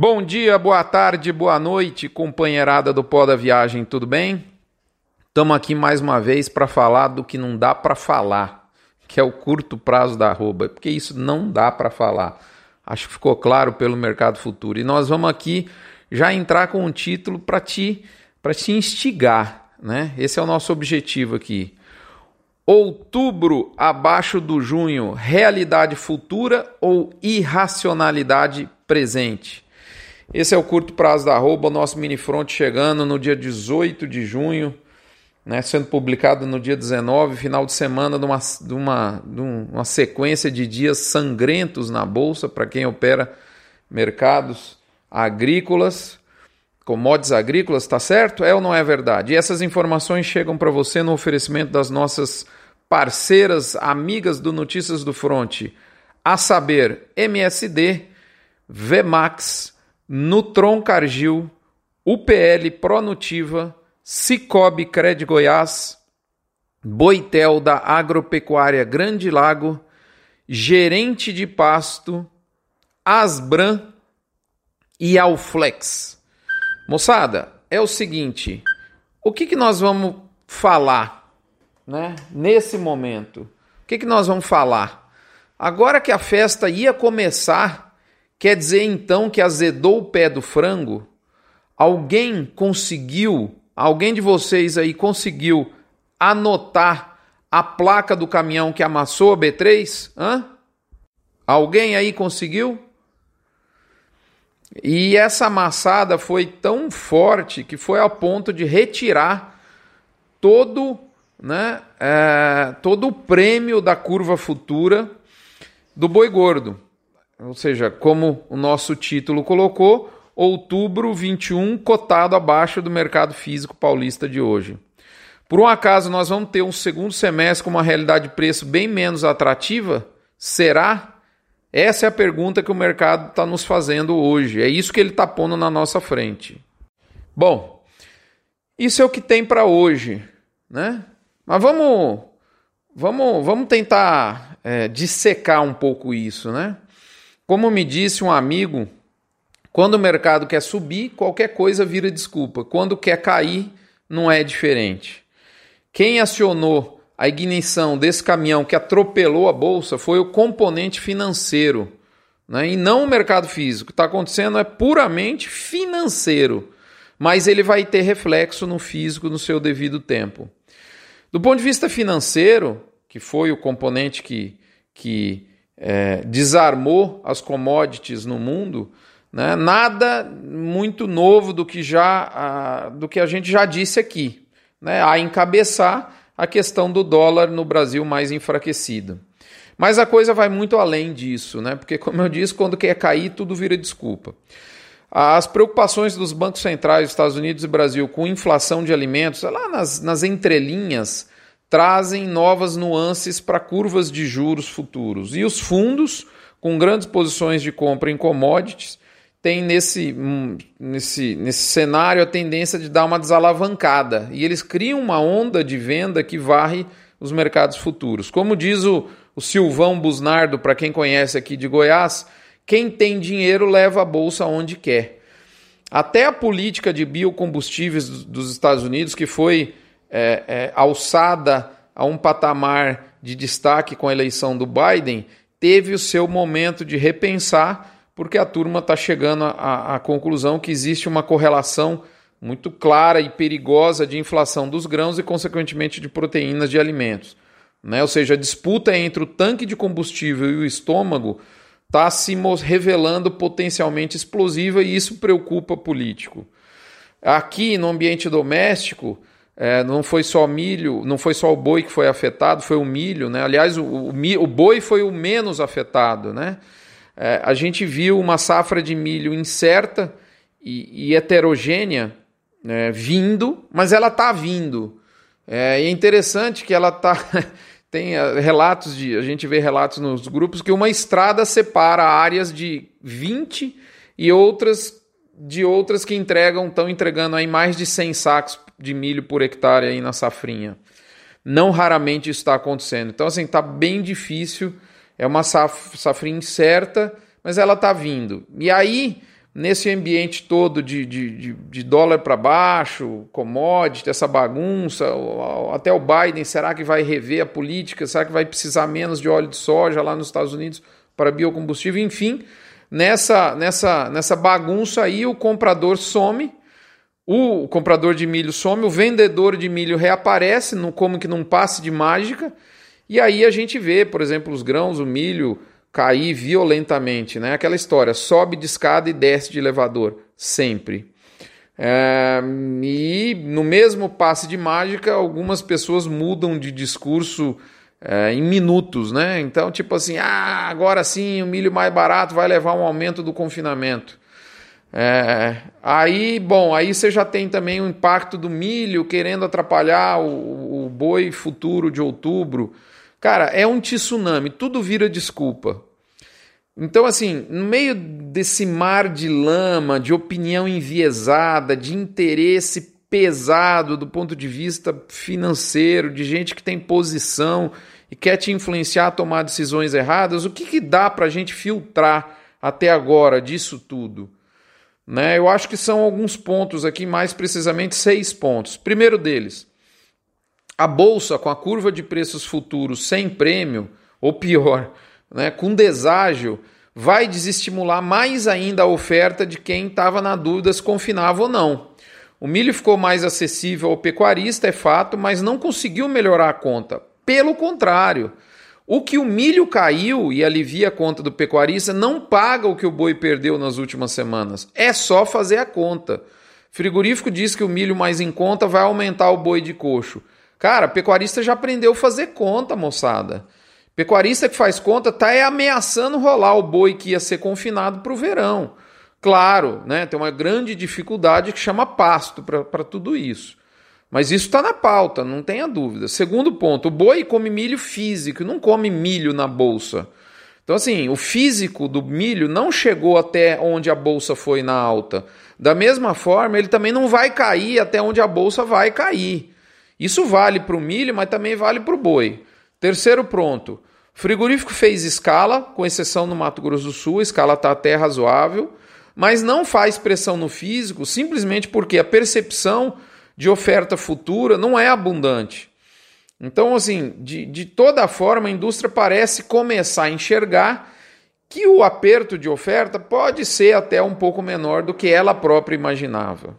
Bom dia, boa tarde, boa noite, companheirada do Pó da Viagem, tudo bem? Estamos aqui mais uma vez para falar do que não dá para falar, que é o curto prazo da arroba, porque isso não dá para falar. Acho que ficou claro pelo mercado futuro. E nós vamos aqui já entrar com um título para te, te instigar, né? Esse é o nosso objetivo aqui. Outubro abaixo do junho, realidade futura ou irracionalidade presente? Esse é o curto prazo da arroba, nosso mini front chegando no dia 18 de junho, né, sendo publicado no dia 19, final de semana de uma, de uma, de uma sequência de dias sangrentos na Bolsa para quem opera mercados agrícolas, commodities agrícolas, tá certo? É ou não é verdade? E essas informações chegam para você no oferecimento das nossas parceiras, amigas do Notícias do Fronte, a saber, MSD, Vmax, Nutron Cargill, UPL Pronutiva, Cicobi Cred Goiás, Boitel da Agropecuária Grande Lago, Gerente de Pasto, Asbran e Alflex. Moçada, é o seguinte, o que, que nós vamos falar né, nesse momento? O que, que nós vamos falar? Agora que a festa ia começar, Quer dizer então que azedou o pé do frango? Alguém conseguiu, alguém de vocês aí conseguiu anotar a placa do caminhão que amassou a B3? Hã? Alguém aí conseguiu? E essa amassada foi tão forte que foi ao ponto de retirar todo, né, é, todo o prêmio da curva futura do boi gordo. Ou seja, como o nosso título colocou, outubro 21 cotado abaixo do mercado físico paulista de hoje. Por um acaso nós vamos ter um segundo semestre com uma realidade de preço bem menos atrativa? Será? Essa é a pergunta que o mercado está nos fazendo hoje. É isso que ele está pondo na nossa frente. Bom, isso é o que tem para hoje, né? Mas vamos, vamos, vamos tentar é, dissecar um pouco isso, né? Como me disse um amigo, quando o mercado quer subir, qualquer coisa vira desculpa. Quando quer cair, não é diferente. Quem acionou a ignição desse caminhão que atropelou a bolsa foi o componente financeiro, né? e não o mercado físico. O que está acontecendo é puramente financeiro, mas ele vai ter reflexo no físico no seu devido tempo. Do ponto de vista financeiro, que foi o componente que, que é, desarmou as commodities no mundo, né? nada muito novo do que, já, a, do que a gente já disse aqui, né? a encabeçar a questão do dólar no Brasil mais enfraquecido. Mas a coisa vai muito além disso, né? porque, como eu disse, quando quer cair, tudo vira desculpa. As preocupações dos bancos centrais dos Estados Unidos e Brasil com inflação de alimentos, lá nas, nas entrelinhas, trazem novas nuances para curvas de juros futuros. E os fundos, com grandes posições de compra em commodities, têm nesse, hum, nesse, nesse cenário a tendência de dar uma desalavancada. E eles criam uma onda de venda que varre os mercados futuros. Como diz o, o Silvão Busnardo, para quem conhece aqui de Goiás, quem tem dinheiro leva a bolsa onde quer. Até a política de biocombustíveis dos Estados Unidos, que foi é, é, alçada a um patamar de destaque com a eleição do Biden, teve o seu momento de repensar, porque a turma está chegando à, conclusão que existe uma correlação muito clara e perigosa de inflação dos grãos e, consequentemente, de proteínas de alimentos. Né? Ou seja, a disputa entre o tanque de combustível e o estômago está se revelando potencialmente explosiva e isso preocupa político. Aqui no ambiente doméstico, é, não foi só milho, não foi só o boi que foi afetado, foi o milho, né? Aliás, o, o, o boi foi o menos afetado, né? É, a gente viu uma safra de milho incerta e, e heterogênea né, vindo, mas ela está vindo. É, é interessante que ela está. tem é, relatos de. A gente vê relatos nos grupos que uma estrada separa áreas de 20 e outras de outras que entregam, estão entregando aí mais de 100 sacos de milho por hectare aí na safrinha. Não raramente isso está acontecendo. Então, assim, está bem difícil. É uma saf safrinha incerta, mas ela está vindo. E aí, nesse ambiente todo de, de, de, de dólar para baixo, commodity, essa bagunça, até o Biden, será que vai rever a política? Será que vai precisar menos de óleo de soja lá nos Estados Unidos para biocombustível? Enfim, nessa, nessa, nessa bagunça aí o comprador some, o comprador de milho some, o vendedor de milho reaparece, no, como que num passe de mágica, e aí a gente vê, por exemplo, os grãos, o milho, cair violentamente, né? Aquela história, sobe de escada e desce de elevador, sempre. É, e no mesmo passe de mágica, algumas pessoas mudam de discurso é, em minutos, né? Então, tipo assim, ah, agora sim o milho mais barato vai levar um aumento do confinamento. É, aí, bom, aí você já tem também o impacto do milho querendo atrapalhar o, o boi futuro de outubro. Cara, é um tsunami, tudo vira desculpa. Então, assim, no meio desse mar de lama, de opinião enviesada, de interesse pesado do ponto de vista financeiro, de gente que tem posição e quer te influenciar a tomar decisões erradas, o que, que dá para a gente filtrar até agora disso tudo? Né? Eu acho que são alguns pontos aqui, mais precisamente seis pontos. Primeiro deles, a bolsa com a curva de preços futuros sem prêmio, ou pior, né, com deságio, vai desestimular mais ainda a oferta de quem estava na dúvida se confinava ou não. O milho ficou mais acessível ao pecuarista, é fato, mas não conseguiu melhorar a conta. Pelo contrário, o que o milho caiu e alivia a conta do pecuarista não paga o que o boi perdeu nas últimas semanas. É só fazer a conta. Frigorífico diz que o milho mais em conta vai aumentar o boi de coxo. Cara, pecuarista já aprendeu a fazer conta, moçada. Pecuarista que faz conta tá é ameaçando rolar o boi que ia ser confinado para o verão. Claro, né, tem uma grande dificuldade que chama pasto para tudo isso. Mas isso está na pauta, não tenha dúvida. Segundo ponto, o boi come milho físico, não come milho na bolsa. Então, assim, o físico do milho não chegou até onde a bolsa foi na alta. Da mesma forma, ele também não vai cair até onde a bolsa vai cair. Isso vale para o milho, mas também vale para o boi. Terceiro ponto. Frigorífico fez escala, com exceção no Mato Grosso do Sul, a escala está até razoável, mas não faz pressão no físico simplesmente porque a percepção de oferta futura não é abundante. Então, assim, de, de toda forma, a indústria parece começar a enxergar que o aperto de oferta pode ser até um pouco menor do que ela própria imaginava.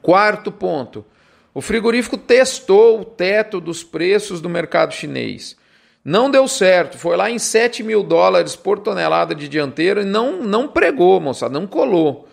Quarto ponto: o frigorífico testou o teto dos preços do mercado chinês. Não deu certo, foi lá em 7 mil dólares por tonelada de dianteiro e não, não pregou, moçada, não colou.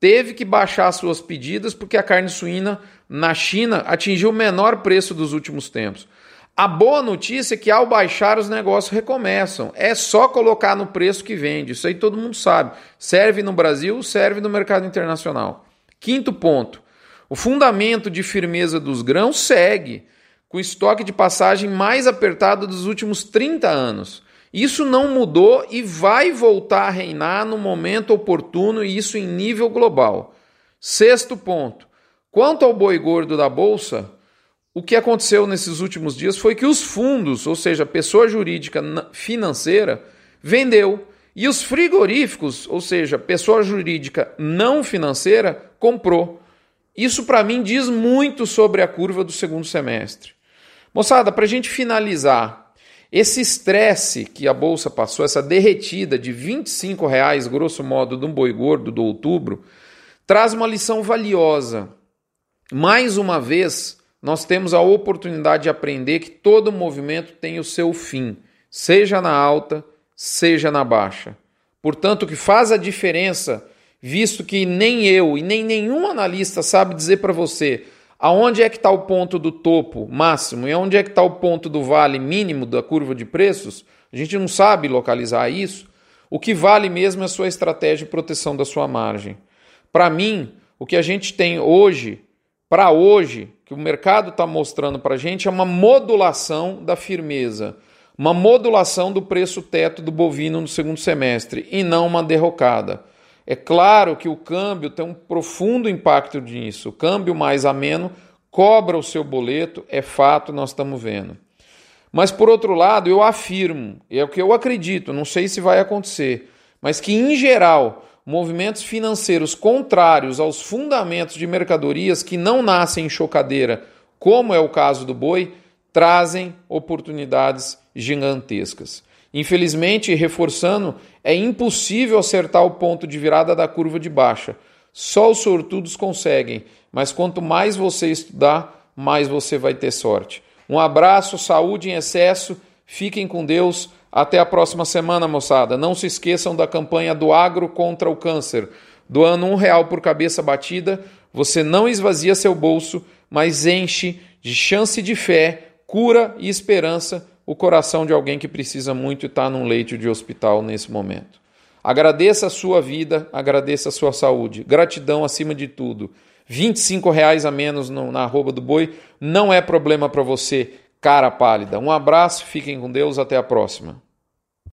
Teve que baixar suas pedidas porque a carne suína na China atingiu o menor preço dos últimos tempos. A boa notícia é que ao baixar os negócios recomeçam. É só colocar no preço que vende. Isso aí todo mundo sabe. Serve no Brasil, serve no mercado internacional. Quinto ponto. O fundamento de firmeza dos grãos segue, com o estoque de passagem mais apertado dos últimos 30 anos. Isso não mudou e vai voltar a reinar no momento oportuno, e isso em nível global. Sexto ponto. Quanto ao boi gordo da bolsa, o que aconteceu nesses últimos dias foi que os fundos, ou seja, pessoa jurídica financeira, vendeu e os frigoríficos, ou seja, pessoa jurídica não financeira, comprou. Isso para mim diz muito sobre a curva do segundo semestre. Moçada, para a gente finalizar, esse estresse que a bolsa passou, essa derretida de 25 reais, grosso modo, de um boi gordo do outubro, traz uma lição valiosa. Mais uma vez, nós temos a oportunidade de aprender que todo movimento tem o seu fim, seja na alta, seja na baixa. Portanto, o que faz a diferença visto que nem eu e nem nenhum analista sabe dizer para você aonde é que está o ponto do topo máximo e aonde é que está o ponto do vale mínimo da curva de preços, a gente não sabe localizar isso. O que vale mesmo é a sua estratégia de proteção da sua margem. Para mim, o que a gente tem hoje, para hoje, que o mercado está mostrando para a gente, é uma modulação da firmeza, uma modulação do preço teto do bovino no segundo semestre e não uma derrocada. É claro que o câmbio tem um profundo impacto nisso. O câmbio mais ameno cobra o seu boleto, é fato, nós estamos vendo. Mas por outro lado, eu afirmo, é o que eu acredito, não sei se vai acontecer, mas que em geral movimentos financeiros contrários aos fundamentos de mercadorias que não nascem em chocadeira, como é o caso do boi, trazem oportunidades gigantescas. Infelizmente, reforçando, é impossível acertar o ponto de virada da curva de baixa. Só os sortudos conseguem, mas quanto mais você estudar, mais você vai ter sorte. Um abraço, saúde em excesso, fiquem com Deus. Até a próxima semana, moçada. Não se esqueçam da campanha do Agro contra o Câncer. Doando um real por cabeça batida, você não esvazia seu bolso, mas enche de chance de fé, cura e esperança o coração de alguém que precisa muito e está num leito de hospital nesse momento. Agradeça a sua vida, agradeça a sua saúde. Gratidão acima de tudo. R$ reais a menos no, na arroba do boi não é problema para você, cara pálida. Um abraço, fiquem com Deus, até a próxima.